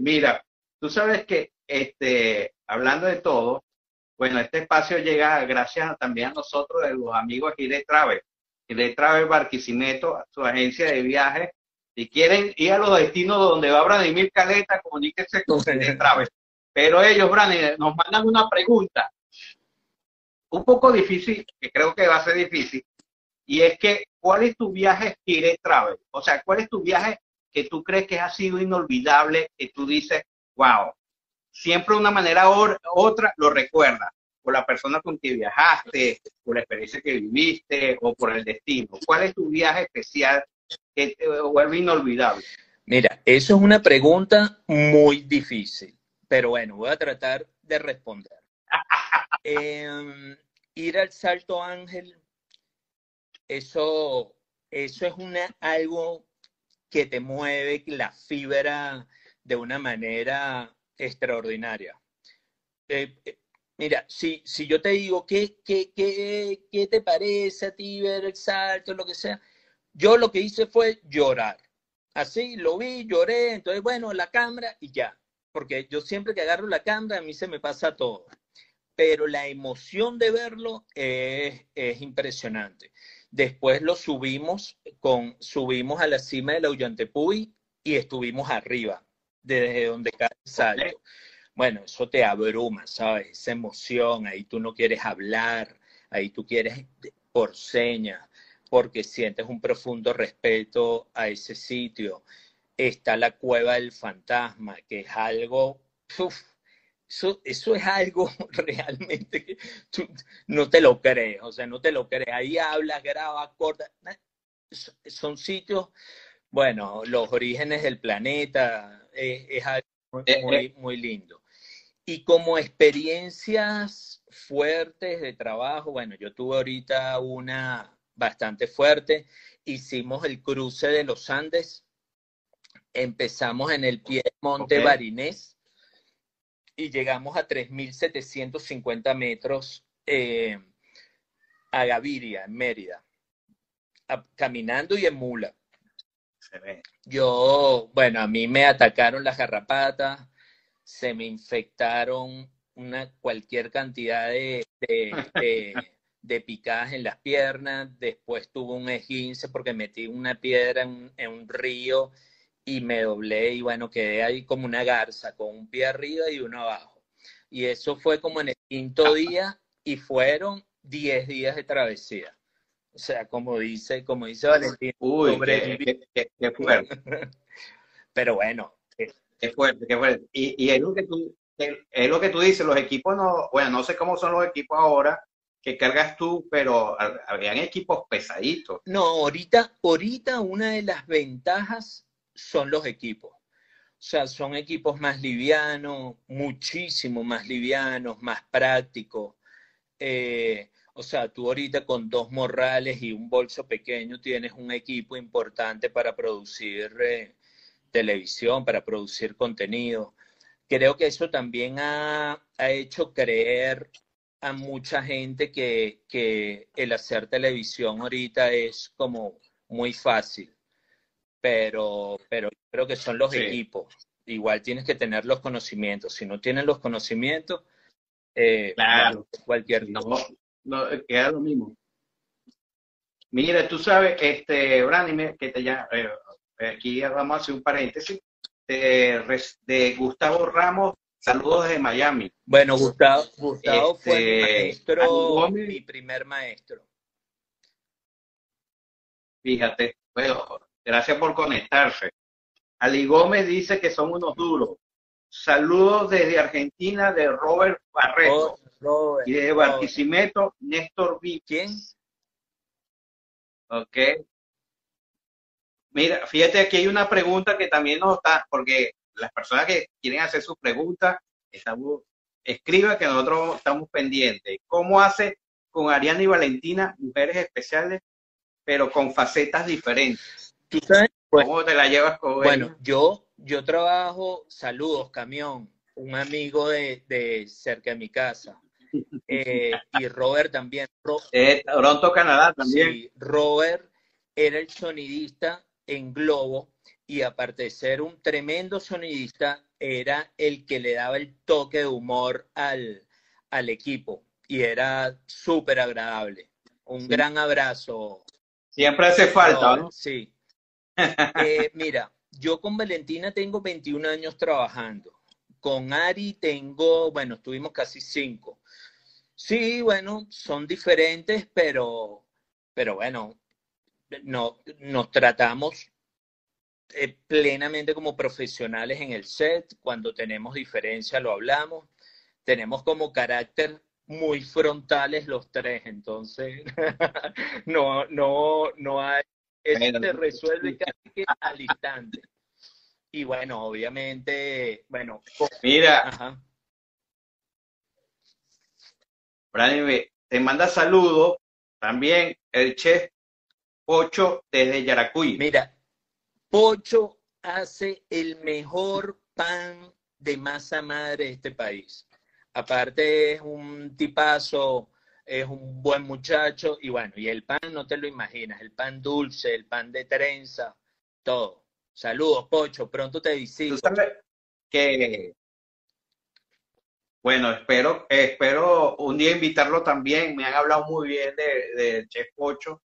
Mira, tú sabes que este, hablando de todo, bueno, este espacio llega gracias también a nosotros, de los amigos aquí de Travel. de Travel Barquisimeto, su agencia de viajes. Si quieren ir a los destinos donde va Branimir Caleta, comuníquense con de Travel. Pero ellos, Branimir, nos mandan una pregunta un poco difícil, que creo que va a ser difícil, y es que, ¿cuál es tu viaje Gire Travel? O sea, ¿cuál es tu viaje que tú crees que ha sido inolvidable, que tú dices, wow, siempre de una manera u otra lo recuerdas, por la persona con quien viajaste, por la experiencia que viviste o por el destino. ¿Cuál es tu viaje especial que te vuelve inolvidable? Mira, eso es una pregunta muy difícil, pero bueno, voy a tratar de responder. Em, ir al Salto Ángel, eso, eso es una, algo que te mueve la fibra de una manera extraordinaria. Eh, eh, mira, si, si yo te digo, ¿qué, qué, qué, qué te parece a ti ver el salto, lo que sea? Yo lo que hice fue llorar. Así, lo vi, lloré, entonces, bueno, la cámara y ya. Porque yo siempre que agarro la cámara, a mí se me pasa todo. Pero la emoción de verlo es, es impresionante. Después lo subimos, con, subimos a la cima de la Ullantepuy y estuvimos arriba desde donde cae el salto. Bueno, eso te abruma, ¿sabes? Esa emoción, ahí tú no quieres hablar, ahí tú quieres por señas, porque sientes un profundo respeto a ese sitio. Está la cueva del fantasma, que es algo, eso, eso, es algo realmente que tú no te lo crees, o sea, no te lo crees. Ahí hablas, grabas, cortas. Son sitios bueno, los orígenes del planeta es, algo eh, muy, eh. muy, lindo. Y como experiencias fuertes de trabajo, bueno, yo tuve ahorita una bastante fuerte. Hicimos el cruce de los Andes. Empezamos en el pie del Monte Barinés y llegamos a 3.750 metros eh, a Gaviria, en Mérida, caminando y en mula. Yo, bueno, a mí me atacaron las garrapatas, se me infectaron una cualquier cantidad de, de, picadas en las piernas, después tuve un esguince porque metí una piedra en, un río y me doblé y bueno, quedé ahí como una garza, con un pie arriba y uno abajo. Y eso fue como en el quinto día y fueron 10 días de travesía. O sea, como dice, como dice Valentín, Uy, qué, fuerte. Pero bueno. Qué fuerte, qué fuerte. Y, es, lo que tú, es lo que tú dices, los equipos no, bueno, no sé cómo son los equipos ahora que cargas tú, pero habían equipos pesaditos. No, ahorita, ahorita una de las ventajas son los equipos. O sea, son equipos más livianos, muchísimo más livianos, más prácticos. Eh, o sea, tú ahorita con dos morrales y un bolso pequeño tienes un equipo importante para producir eh, televisión, para producir contenido. Creo que eso también ha, hecho creer a mucha gente que, el hacer televisión ahorita es como muy fácil, pero, pero creo que son los equipos. Igual tienes que tener los conocimientos. Si no tienes los conocimientos, eh, claro. cualquier no, no, queda lo mismo. Mira, tú sabes, este, Brandy, que te ya, eh, aquí vamos a hacer un paréntesis, de, Gustavo Ramos, saludos desde Miami. Bueno, Gustavo, Gustavo fue mi este, maestro, mi primer maestro. Fíjate, bueno, gracias por conectarse. Ali Gómez dice que son unos duros. saludos desde Argentina de Robert Barreto. Oh, y de Barquisimeto, Néstor V. ¿Quién? Ok. Mira, fíjate, aquí hay una pregunta que también nos está, porque las personas que quieren hacer sus preguntas, estamos, escriba que nosotros estamos pendientes. ¿Cómo hace con Ariana y Valentina mujeres especiales, pero con facetas diferentes? ¿Tú sabes? ¿Cómo te la llevas con Bueno, yo, yo trabajo, saludos, camión, un amigo de, cerca de mi casa. Eh, y Robert también. Eh, Toronto, Canadá también. Sí, Robert era el sonidista en Globo y aparte de ser un tremendo sonidista, era el que le daba el toque de humor al, equipo y era súper agradable. Un gran abrazo. Siempre hace falta, ¿no? Sí. Eh, mira, yo con Valentina tengo 21 años trabajando. Con Ari tengo, bueno, estuvimos casi 5. Sí, bueno, son diferentes, pero, pero bueno, no, nos tratamos eh, plenamente como profesionales en el set. Cuando tenemos diferencia lo hablamos. Tenemos como carácter muy frontales los tres, entonces no, no, no hay, eso se resuelve casi que al instante. Y bueno, obviamente, bueno. Mira. Ajá. te manda saludos también el chef Pocho desde Yaracuy. Mira, Pocho hace el mejor pan de masa madre de este país. Aparte es un tipazo, es un buen muchacho y bueno, y el pan no te lo imaginas, el pan dulce, el pan de trenza, todo. Saludos, Pocho, pronto te visito. que bueno, espero, espero un día invitarlo también. Me han hablado muy bien de, de Chef Pocho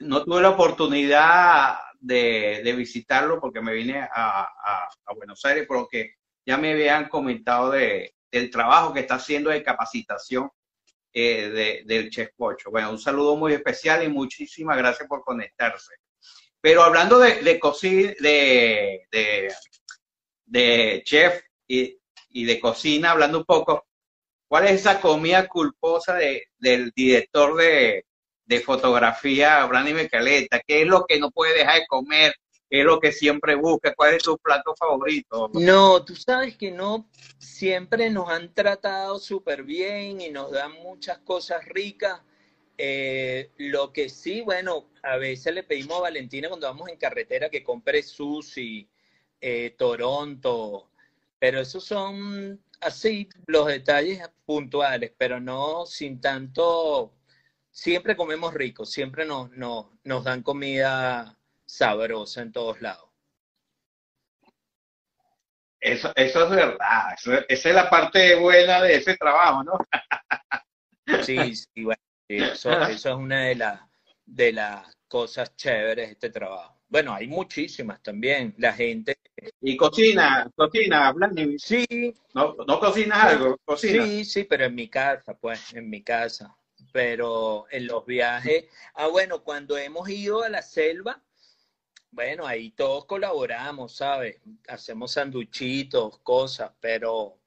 no tuve la oportunidad de, visitarlo porque me vine a, Buenos Aires, pero que ya me habían comentado de, del trabajo que está haciendo de capacitación eh, del Chef Pocho. Bueno, un saludo muy especial y muchísimas gracias por conectarse. Pero hablando de, cocina, de, de, chef y, y, de cocina, hablando un poco, ¿cuál es esa comida culposa del director de, de fotografía, Brandy Caleta, ¿qué es lo que no puede dejar de comer? ¿Qué es lo que siempre busca? ¿Cuál es tu plato favorito? No, tú sabes que no, siempre nos han tratado súper bien y nos dan muchas cosas ricas. Eh, lo que sí, bueno, a veces le pedimos a Valentina cuando vamos en carretera que compre sushi, eh, Toronto, pero esos son así los detalles puntuales, pero no sin tanto siempre comemos rico, siempre nos, nos, dan comida sabrosa en todos lados. Eso, eso es verdad, esa es la parte buena de ese trabajo, ¿no? sí, sí, bueno, eso, eso, es una de, las de las cosas chéveres de este trabajo. Bueno, hay muchísimas también. La gente. ¿Y cocina? ¿Cocina, Vladimir? Sí. ¿No, ¿No cocinas algo? ¿Cocina? Sí, sí, pero en mi casa, pues, en mi casa pero en los viajes, ah, bueno, cuando hemos ido a la selva, bueno, ahí todos colaboramos, ¿sabes? Hacemos sanduchitos, cosas, pero,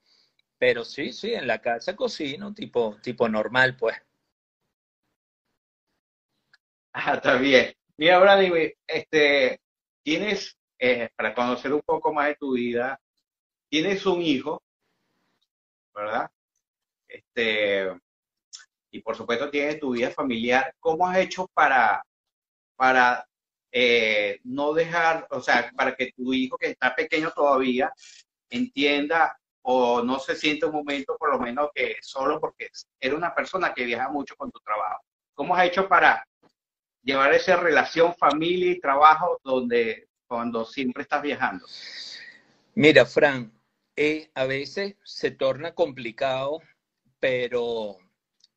pero sí, sí, en la casa cocino, tipo, tipo normal, pues. Ah, está bien. Mira, Brady, este, tienes, eh, para conocer un poco más de tu vida, tienes un hijo, ¿verdad? Este, y por supuesto tienes tu vida familiar, ¿cómo has hecho para, para eh, no dejar, o sea, para que tu hijo que está pequeño todavía entienda o no se siente un momento por lo menos que solo porque eres una persona que viaja mucho con tu trabajo? ¿Cómo has hecho para llevar esa relación familia y trabajo donde cuando siempre estás viajando? Mira, Fran, eh, a veces se torna complicado, pero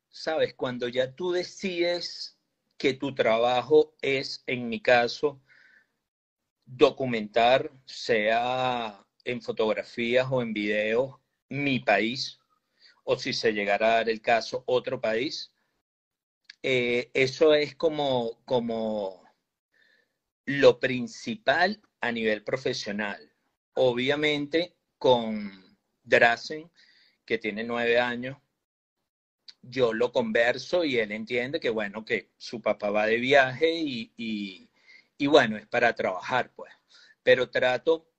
sabes, cuando ya tú decides que tu trabajo es, en mi caso, documentar, sea en fotografías o en videos, mi país, o si se llegara a dar el caso, otro país, eh, eso es como, como lo principal a nivel profesional. Obviamente, con Drasen, que tiene nueve años, yo lo converso y él entiende que, bueno, que su papá va de viaje y, y, y bueno, es para trabajar, pues. Pero trato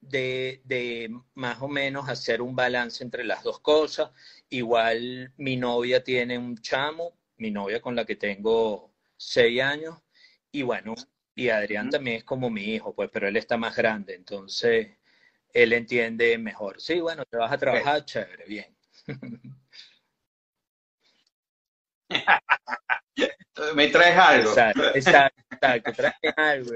de, de, más o menos hacer un balance entre las dos cosas. Igual mi novia tiene un chamo, mi novia con la que tengo seis años, y bueno, y Adrián también es como mi hijo, pues, pero él está más grande, entonces él entiende mejor. Sí, bueno, te vas a trabajar, chévere, bien. Me traes algo. Exacto, exacto, exacto traes algo.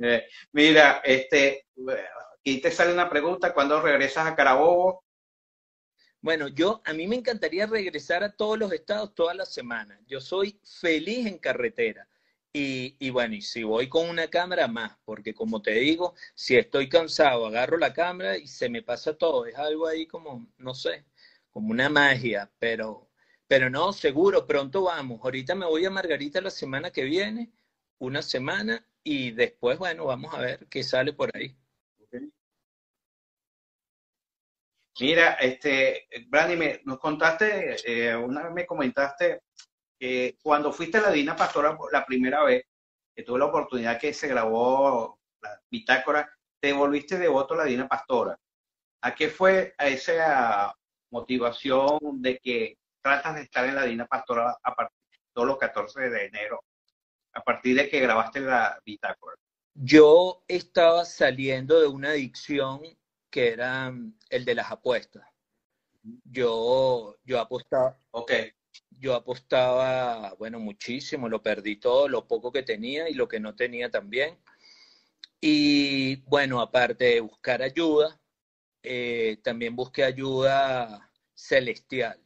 Eh, mira, este, aquí te sale una pregunta, ¿cuándo regresas a Carabobo? Bueno, yo, a mí me encantaría regresar a todos los estados todas las semanas. Yo soy feliz en carretera. Y, y, bueno, y si voy con una cámara más, porque como te digo, si estoy cansado, agarro la cámara y se me pasa todo. Es algo ahí como, no sé, como una magia, pero, pero no, seguro, pronto vamos. Ahorita me voy a Margarita la semana que viene, una semana, y después, bueno, vamos a ver qué sale por ahí. Mira, este, Brandy, me, nos contaste, eh, una vez me comentaste que cuando fuiste a la Dina Pastora la primera vez, que tuve la oportunidad que se grabó la bitácora, te volviste devoto a la Dina Pastora. ¿A qué fue a esa motivación de que tratas de estar en la Dina Pastora a partir de todos los 14 de enero, a partir de que grabaste la bitácora? Yo estaba saliendo de una adicción que era mm, el de las apuestas. Yo, yo apostaba. Ok. Yo apostaba, bueno, muchísimo, lo perdí todo, lo poco que tenía y lo que no tenía también. Y bueno, aparte de buscar ayuda, eh, también busqué ayuda celestial.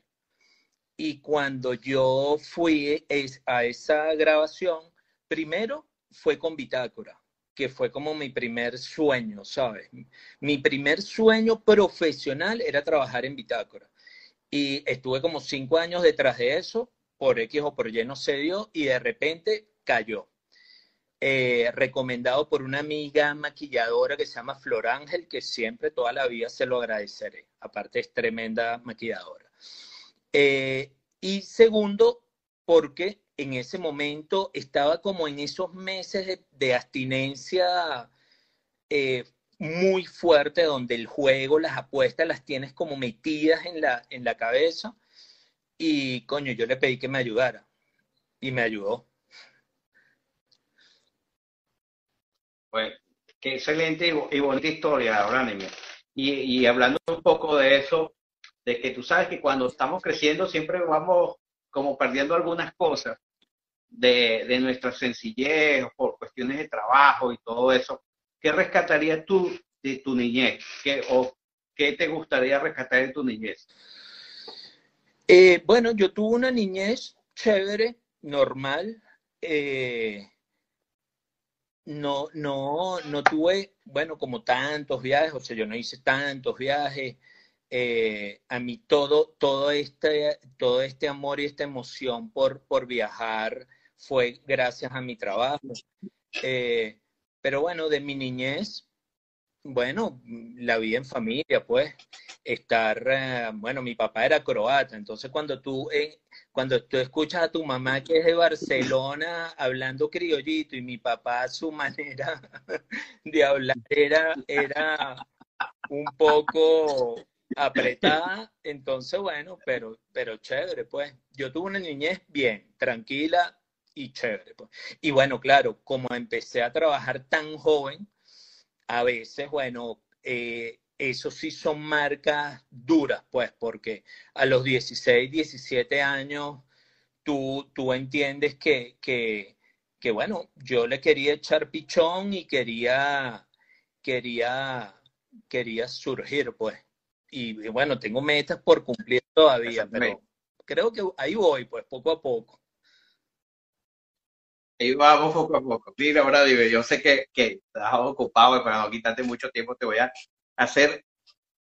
Y cuando yo fui a esa grabación, primero fue con bitácora que fue como mi primer sueño, ¿sabes? Mi primer sueño profesional era trabajar en Bitácora. Y estuve como cinco años detrás de eso, por X o por Y no se dio, y de repente cayó. Eh, recomendado por una amiga maquilladora que se llama Flor Ángel, que siempre toda la vida se lo agradeceré. Aparte es tremenda maquilladora. Eh, y segundo, porque en ese momento estaba como en esos meses de, abstinencia eh, muy fuerte, donde el juego, las apuestas las tienes como metidas en la, en la cabeza. Y coño, yo le pedí que me ayudara. Y me ayudó. Pues, qué excelente y, bonita historia, Branimir. Y, y hablando un poco de eso, de que tú sabes que cuando estamos creciendo siempre vamos como perdiendo algunas cosas de, de nuestra sencillez por cuestiones de trabajo y todo eso, ¿qué rescatarías tú de tu niñez? ¿Qué, ¿O qué te gustaría rescatar de tu niñez? Eh, bueno, yo tuve una niñez chévere, normal. Eh, no, no, no tuve, bueno, como tantos viajes, o sea, yo no hice tantos viajes. Eh, a mí todo, todo, este, todo este amor y esta emoción por, por viajar fue gracias a mi trabajo. Eh, pero bueno, de mi niñez, bueno, la vida en familia, pues, estar, eh, bueno, mi papá era croata, entonces cuando tú, eh, cuando tú escuchas a tu mamá que es de Barcelona hablando criollito y mi papá su manera de hablar era, era un poco apretada, entonces bueno, pero, pero chévere, pues, yo tuve una niñez bien, tranquila, y chévere. Pues. Y bueno, claro, como empecé a trabajar tan joven, a veces, bueno, eh, eso sí son marcas duras, pues, porque a los 16, 17 años, tú, tú entiendes que, que, que, bueno, yo le quería echar pichón y quería, quería, quería surgir, pues. Y, y bueno, tengo metas por cumplir todavía, pero creo que ahí voy, pues, poco a poco. Ahí vamos poco a poco. Mira, Brady, yo sé que, que estás ocupado y para no quitarte mucho tiempo te voy a hacer,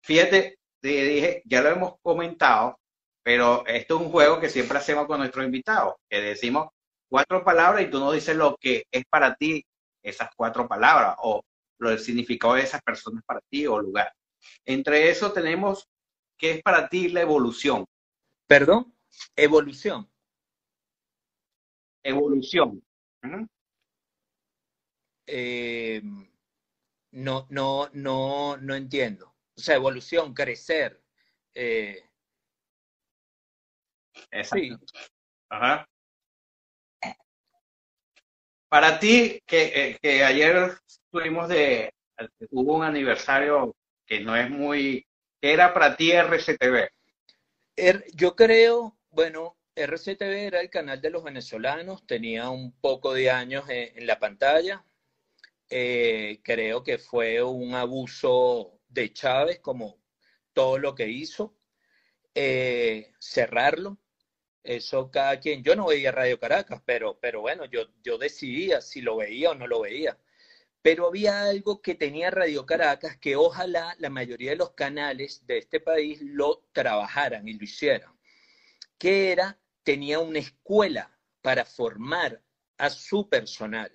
fíjate, te dije, ya lo hemos comentado, pero esto es un juego que siempre hacemos con nuestros invitados, que decimos cuatro palabras y tú nos dices lo que es para ti esas cuatro palabras o lo del significado de esas personas para ti o lugar. Entre eso tenemos, ¿qué es para ti la evolución? Perdón, evolución. Evolución. Eh, no, no, no, no entiendo. O sea, evolución, crecer. Eh, Exacto. Ajá. Para ti, que, eh, ayer tuvimos de, hubo un aniversario que no es muy, ¿qué era para ti RCTV? yo creo, bueno, RCTV era el canal de los venezolanos, tenía un poco de años en, la pantalla. Eh, creo que fue un abuso de Chávez, como todo lo que hizo, eh, cerrarlo. Eso cada quien, yo no veía Radio Caracas, pero, pero bueno, yo, yo decidía si lo veía o no lo veía. Pero había algo que tenía Radio Caracas que ojalá la mayoría de los canales de este país lo trabajaran y lo hicieran, que era, tenía una escuela para formar a su personal.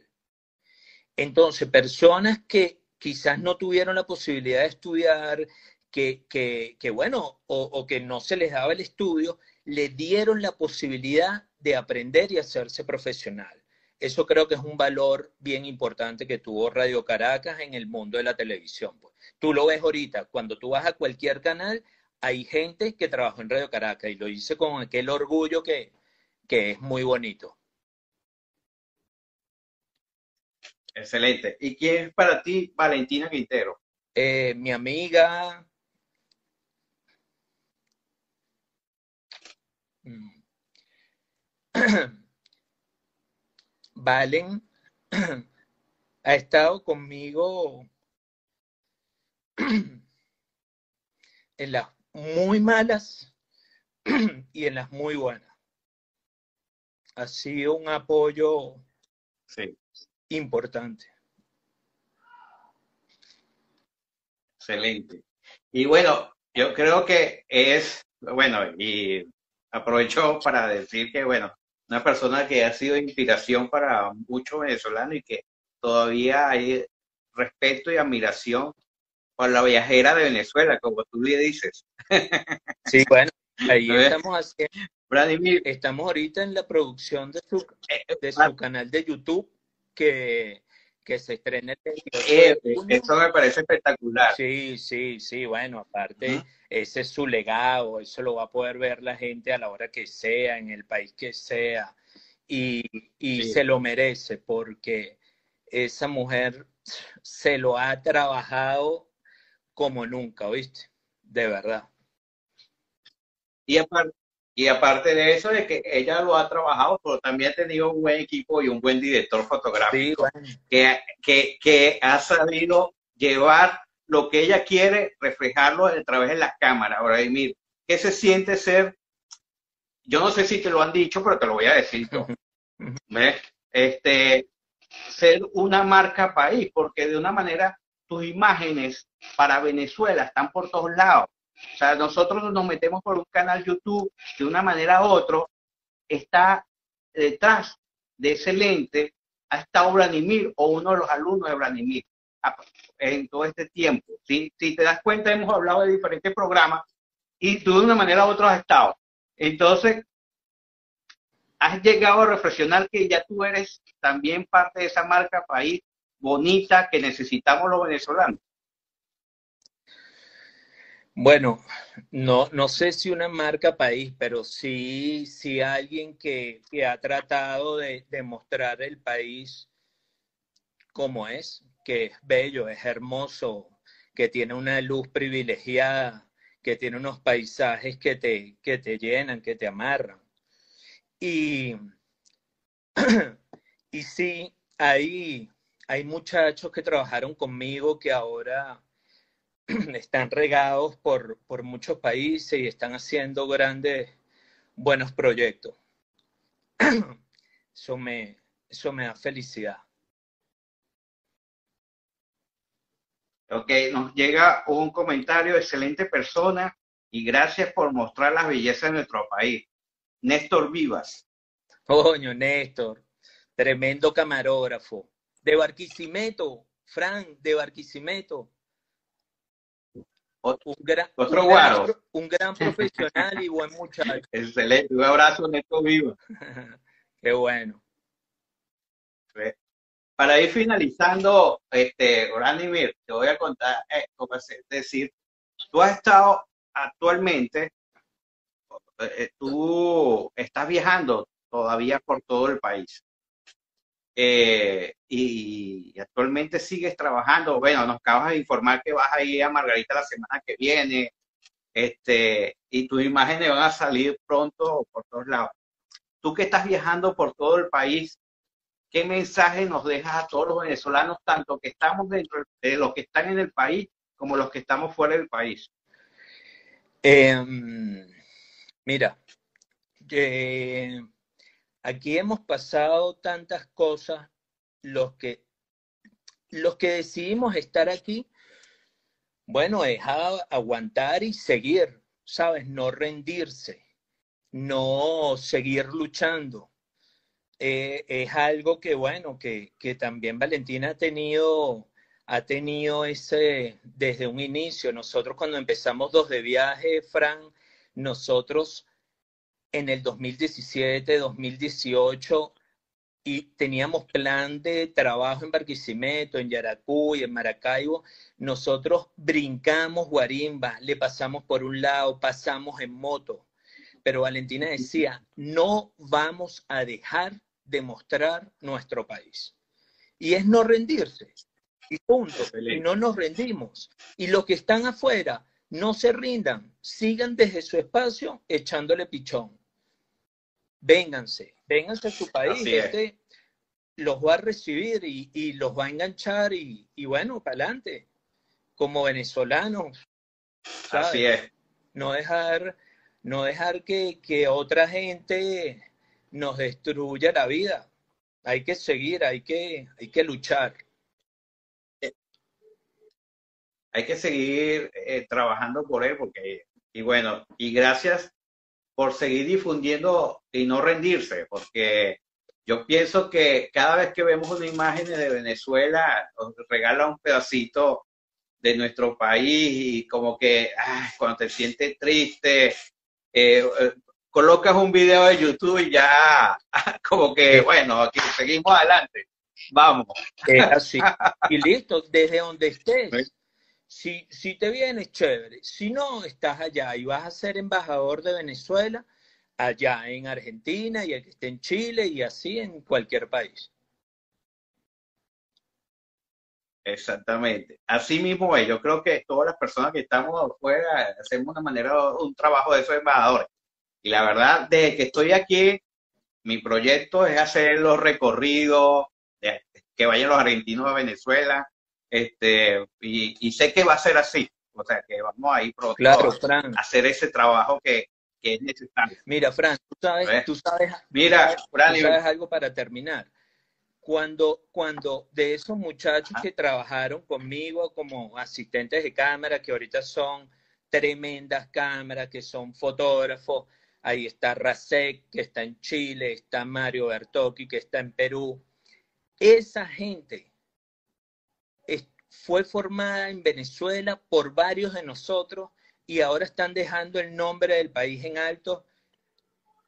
Entonces, personas que quizás no tuvieron la posibilidad de estudiar, que, que, bueno, o, o, que no se les daba el estudio, le dieron la posibilidad de aprender y hacerse profesional. Eso creo que es un valor bien importante que tuvo Radio Caracas en el mundo de la televisión. Pues. Tú lo ves ahorita, cuando tú vas a cualquier canal, hay gente que trabajó en Radio Caracas y lo hice con aquel orgullo que, que es muy bonito. Excelente. ¿Y quién es para ti Valentina Quintero? Eh, mi amiga, Mm. Valen ha estado conmigo en las muy malas y en las muy buenas. Ha sido un apoyo importante. Excelente. Y bueno, yo creo que es, bueno, y aprovecho para decir que, bueno, una persona que ha sido inspiración para muchos venezolanos y que todavía hay respeto y admiración por la viajera de Venezuela, como tú le dices. Sí, bueno, ahí estamos haciendo. Estamos ahorita en la producción de su, eh, eh, de su ah. canal de YouTube que que se estrene eh, Eso me parece espectacular. Sí, sí, sí, bueno, aparte, ese es su legado, eso lo va a poder ver la gente a la hora que sea, en el país que sea, y, se lo merece porque esa mujer se lo ha trabajado como nunca, ¿viste? De verdad. Y aparte, y aparte de eso, de que ella lo ha trabajado, pero también ha tenido un buen equipo y un buen director fotográfico que, que, que, ha sabido llevar lo que ella quiere, reflejarlo a través de las cámaras. Ahora, Emir, ¿qué se siente ser? Yo no sé si te lo han dicho, pero te lo voy a decir. ¿Ves? Este, ser una marca país, porque de una manera tus imágenes para Venezuela están por todos lados o sea, nosotros nos metemos por un canal YouTube, de una manera u otra, está detrás de ese lente, ha estado Branimir o uno de los alumnos de Branimir ah, en todo este tiempo. Si te das cuenta, hemos hablado de diferentes programas y tú de una manera u otra has estado. Entonces, has llegado a reflexionar que ya tú eres también parte de esa marca país bonita que necesitamos los venezolanos. Bueno, no, no sé si una marca país, pero sí, sí alguien que, ha tratado de, mostrar el país como es, que es bello, es hermoso, que tiene una luz privilegiada, que tiene unos paisajes que te, que te llenan, que te amarran. Y, y sí, hay, hay muchachos que trabajaron conmigo que ahora están regados por, por muchos países y están haciendo grandes, buenos proyectos. Eso me, eso me da felicidad. Ok, nos llega un comentario, excelente persona y gracias por mostrar las bellezas de nuestro país. Néstor Vivas. Coño, Néstor, tremendo camarógrafo. De Barquisimeto, Fran, de Barquisimeto. Otro, un gran, otro un guaro. Gran, un gran profesional y buen muchacho. Excelente. Un abrazo, Neto Vivo. Qué bueno. Para ir finalizando, este, Branimir, te voy a contar, eh, es decir, tú has estado actualmente, eh, tú estás viajando todavía por todo el país. Eh, y, actualmente sigues trabajando. Bueno, nos acabas de informar que vas a ir a Margarita la semana que viene, este, y tus imágenes van a salir pronto por todos lados. Tú que estás viajando por todo el país, ¿qué mensaje nos dejas a todos los venezolanos, tanto que estamos dentro de los que están en el país como los que estamos fuera del país? Eh, mira, eh, aquí hemos pasado tantas cosas, los que, los que decidimos estar aquí, bueno, es aguantar y seguir, ¿sabes? No rendirse, no seguir luchando. Eh, es algo que, bueno, que, que también Valentina ha tenido, ha tenido ese, desde un inicio. Nosotros cuando empezamos dos de viaje, Fran, nosotros en el 2017, 2018, y teníamos plan de trabajo en Barquisimeto, en Yaracuy, en Maracaibo, nosotros brincamos guarimba, le pasamos por un lado, pasamos en moto, pero Valentina decía, no vamos a dejar de mostrar nuestro país. Y es no rendirse. Y punto. Y no nos rendimos. Y los que están afuera, no se rindan, sigan desde su espacio echándole pichón. Vénganse, vénganse a su país, este los va a recibir y, y los va a enganchar y, y bueno, para adelante, como venezolanos. ¿sabes? Así es. No dejar, no dejar que, que otra gente nos destruya la vida. Hay que seguir, hay que, hay que luchar. Hay que seguir eh, trabajando por él, porque, y bueno, y gracias por seguir difundiendo y no rendirse, porque yo pienso que cada vez que vemos una imagen de Venezuela, nos regala un pedacito de nuestro país y como que ay, cuando te sientes triste, eh, eh, colocas un video de YouTube y ya como que, bueno, aquí seguimos adelante. Vamos. Es así. Y listo, desde donde estés. Si, si te vienes, chévere. Si no, estás allá y vas a ser embajador de Venezuela, allá en Argentina y el que esté en Chile y así en cualquier país. Exactamente. Así mismo es. Yo creo que todas las personas que estamos afuera hacemos una manera, un trabajo de esos embajadores. Y la verdad, desde que estoy aquí, mi proyecto es hacer los recorridos, que vayan los argentinos a Venezuela, este, y, y, sé que va a ser así. O sea, que vamos a ir pronto claro, a hacer ese trabajo que, que, es necesario. Mira, Fran, tú sabes, tú sabes, Mira, tú Fran, tú sabes algo para terminar. Cuando, cuando de esos muchachos que trabajaron conmigo como asistentes de cámara, que ahorita son tremendas cámaras, que son fotógrafos, ahí está Rasek, que está en Chile, está Mario Bertocchi, que está en Perú. Esa gente fue formada en Venezuela por varios de nosotros y ahora están dejando el nombre del país en alto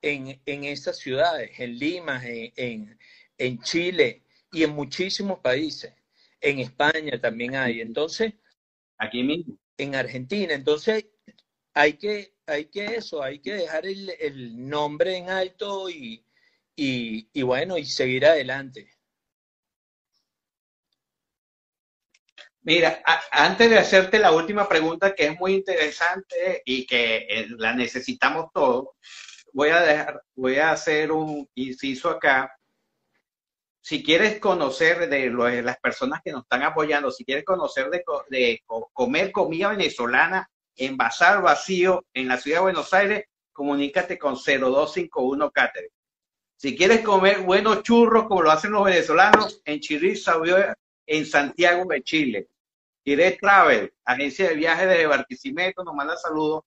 en, en esas ciudades, en Lima, en, en, en, Chile y en muchísimos países. En España también hay. Entonces, aquí mismo. En Argentina. Entonces, hay que, hay que eso, hay que dejar el, el nombre en alto y, y, y bueno, y seguir adelante. Mira, antes de hacerte la última pregunta, que es muy interesante y que eh, la necesitamos todos, voy a dejar, voy a hacer un inciso acá. Si quieres conocer de, las personas que nos están apoyando, si quieres conocer de, de comer comida venezolana en Bazar Vacío en la ciudad de Buenos Aires, comunícate con 0251 Catering. Si quieres comer buenos churros como lo hacen los venezolanos en Chirri en Santiago de Chile. Direct Travel, agencia de viajes de Barquisimeto, nos manda saludos.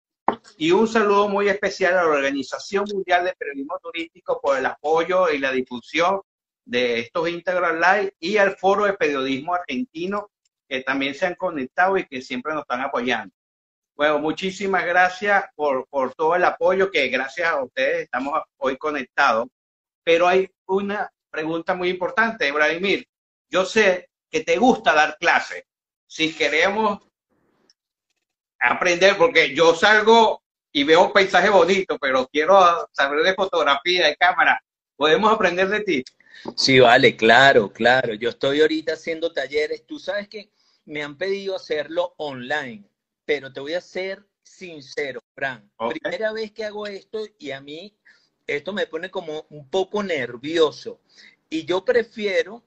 Y un saludo muy especial a la Organización Mundial de Periodismo Turístico por el apoyo y la difusión de estos Integral Live y al Foro de Periodismo Argentino, que también se han conectado y que siempre nos están apoyando. Bueno, muchísimas gracias por, por todo el apoyo, que gracias a ustedes estamos hoy conectados. Pero hay una pregunta muy importante, Vladimir. Yo sé que te gusta dar clases. Si queremos aprender, porque yo salgo y veo paisaje bonito, pero quiero saber de fotografía, de cámara. ¿Podemos aprender de ti? Sí, vale, claro, claro. Yo estoy ahorita haciendo talleres. Tú sabes que me han pedido hacerlo online, pero te voy a ser sincero, Fran. Primera vez que hago esto y a mí esto me pone como un poco nervioso. Y yo prefiero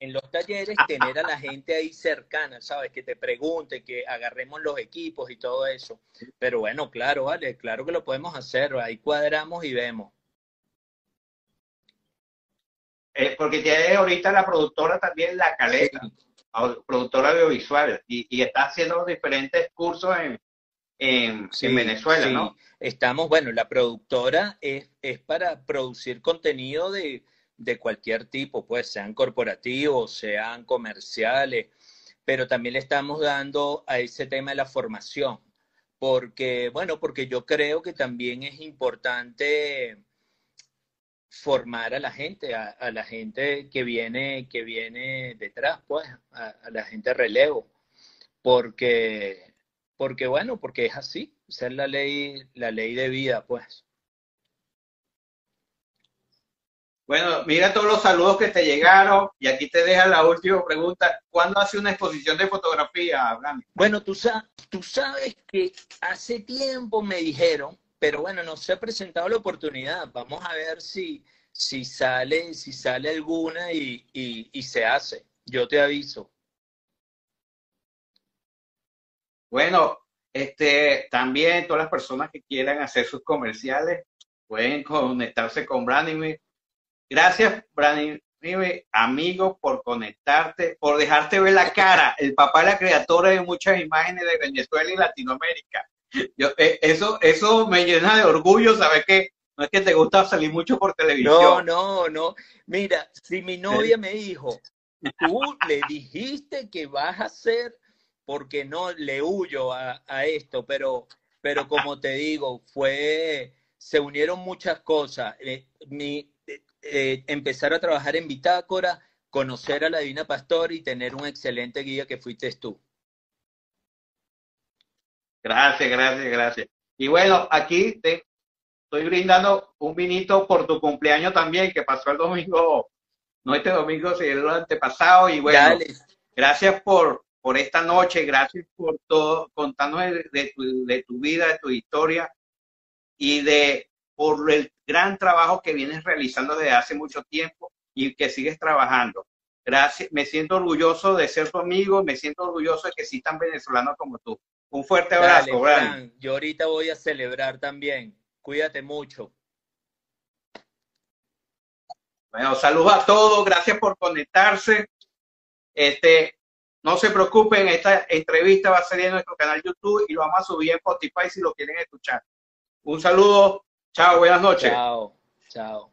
en los talleres tener a la gente ahí cercana, ¿sabes? Que te pregunte, que agarremos los equipos y todo eso. Pero bueno, claro, vale, claro que lo podemos hacer, ahí cuadramos y vemos. Eh, porque tiene ahorita la productora también, La Caleta, productora audiovisual, y, está haciendo diferentes cursos en, en, Venezuela, ¿no? Estamos, bueno, la productora es, es para producir contenido de, de cualquier tipo, pues sean corporativos, sean comerciales, pero también le estamos dando a ese tema de la formación, porque, bueno, porque yo creo que también es importante formar a la gente, a, la gente que viene, que viene detrás, pues, a, la gente relevo, porque, porque, bueno, porque es así, esa es la ley, la ley de vida, pues. Bueno, mira todos los saludos que te llegaron y aquí te deja la última pregunta. ¿Cuándo hace una exposición de fotografía, Bueno, tú, tú sabes que hace tiempo me dijeron, pero bueno, no se ha presentado la oportunidad. Vamos a ver si, si, sale, si sale alguna y, y se hace. Yo te aviso. Bueno, este, también todas las personas que quieran hacer sus comerciales pueden conectarse con Branding Gracias, Brandon, amigo, por conectarte, por dejarte ver la cara, el papá es la criatura de muchas imágenes de Venezuela y Latinoamérica. Eh, eso, eso me llena de orgullo saber que no es que te gusta salir mucho por televisión. No, no, no. Mira, si mi novia me dijo, tú le dijiste que vas a hacer, porque no le huyo a, a esto, pero, pero como te digo, fue, se unieron muchas cosas. Eh, mi, eh, empezar a trabajar en Bitácora, conocer a la Divina Pastor y tener un excelente guía que fuiste tú. Gracias, gracias, gracias. Y bueno, aquí te estoy brindando un vinito por tu cumpleaños también, que pasó el domingo, no este domingo, sino el antepasado. Y bueno, gracias por, por esta noche, gracias por todo, contarnos de, tu, de tu vida, de tu historia y de por el gran trabajo que vienes realizando desde hace mucho tiempo y que sigues trabajando. Gracias, me siento orgulloso de ser tu amigo, me siento orgulloso de que sí tan venezolano como tú. Un fuerte abrazo, Dale, Yo ahorita voy a celebrar también. Cuídate mucho. Bueno, saludos a todos, gracias por conectarse. Este, no se preocupen, esta entrevista va a salir en nuestro canal YouTube y lo vamos a subir en Spotify si lo quieren escuchar. Un saludo, Chao, buenas noches. Chao, chao.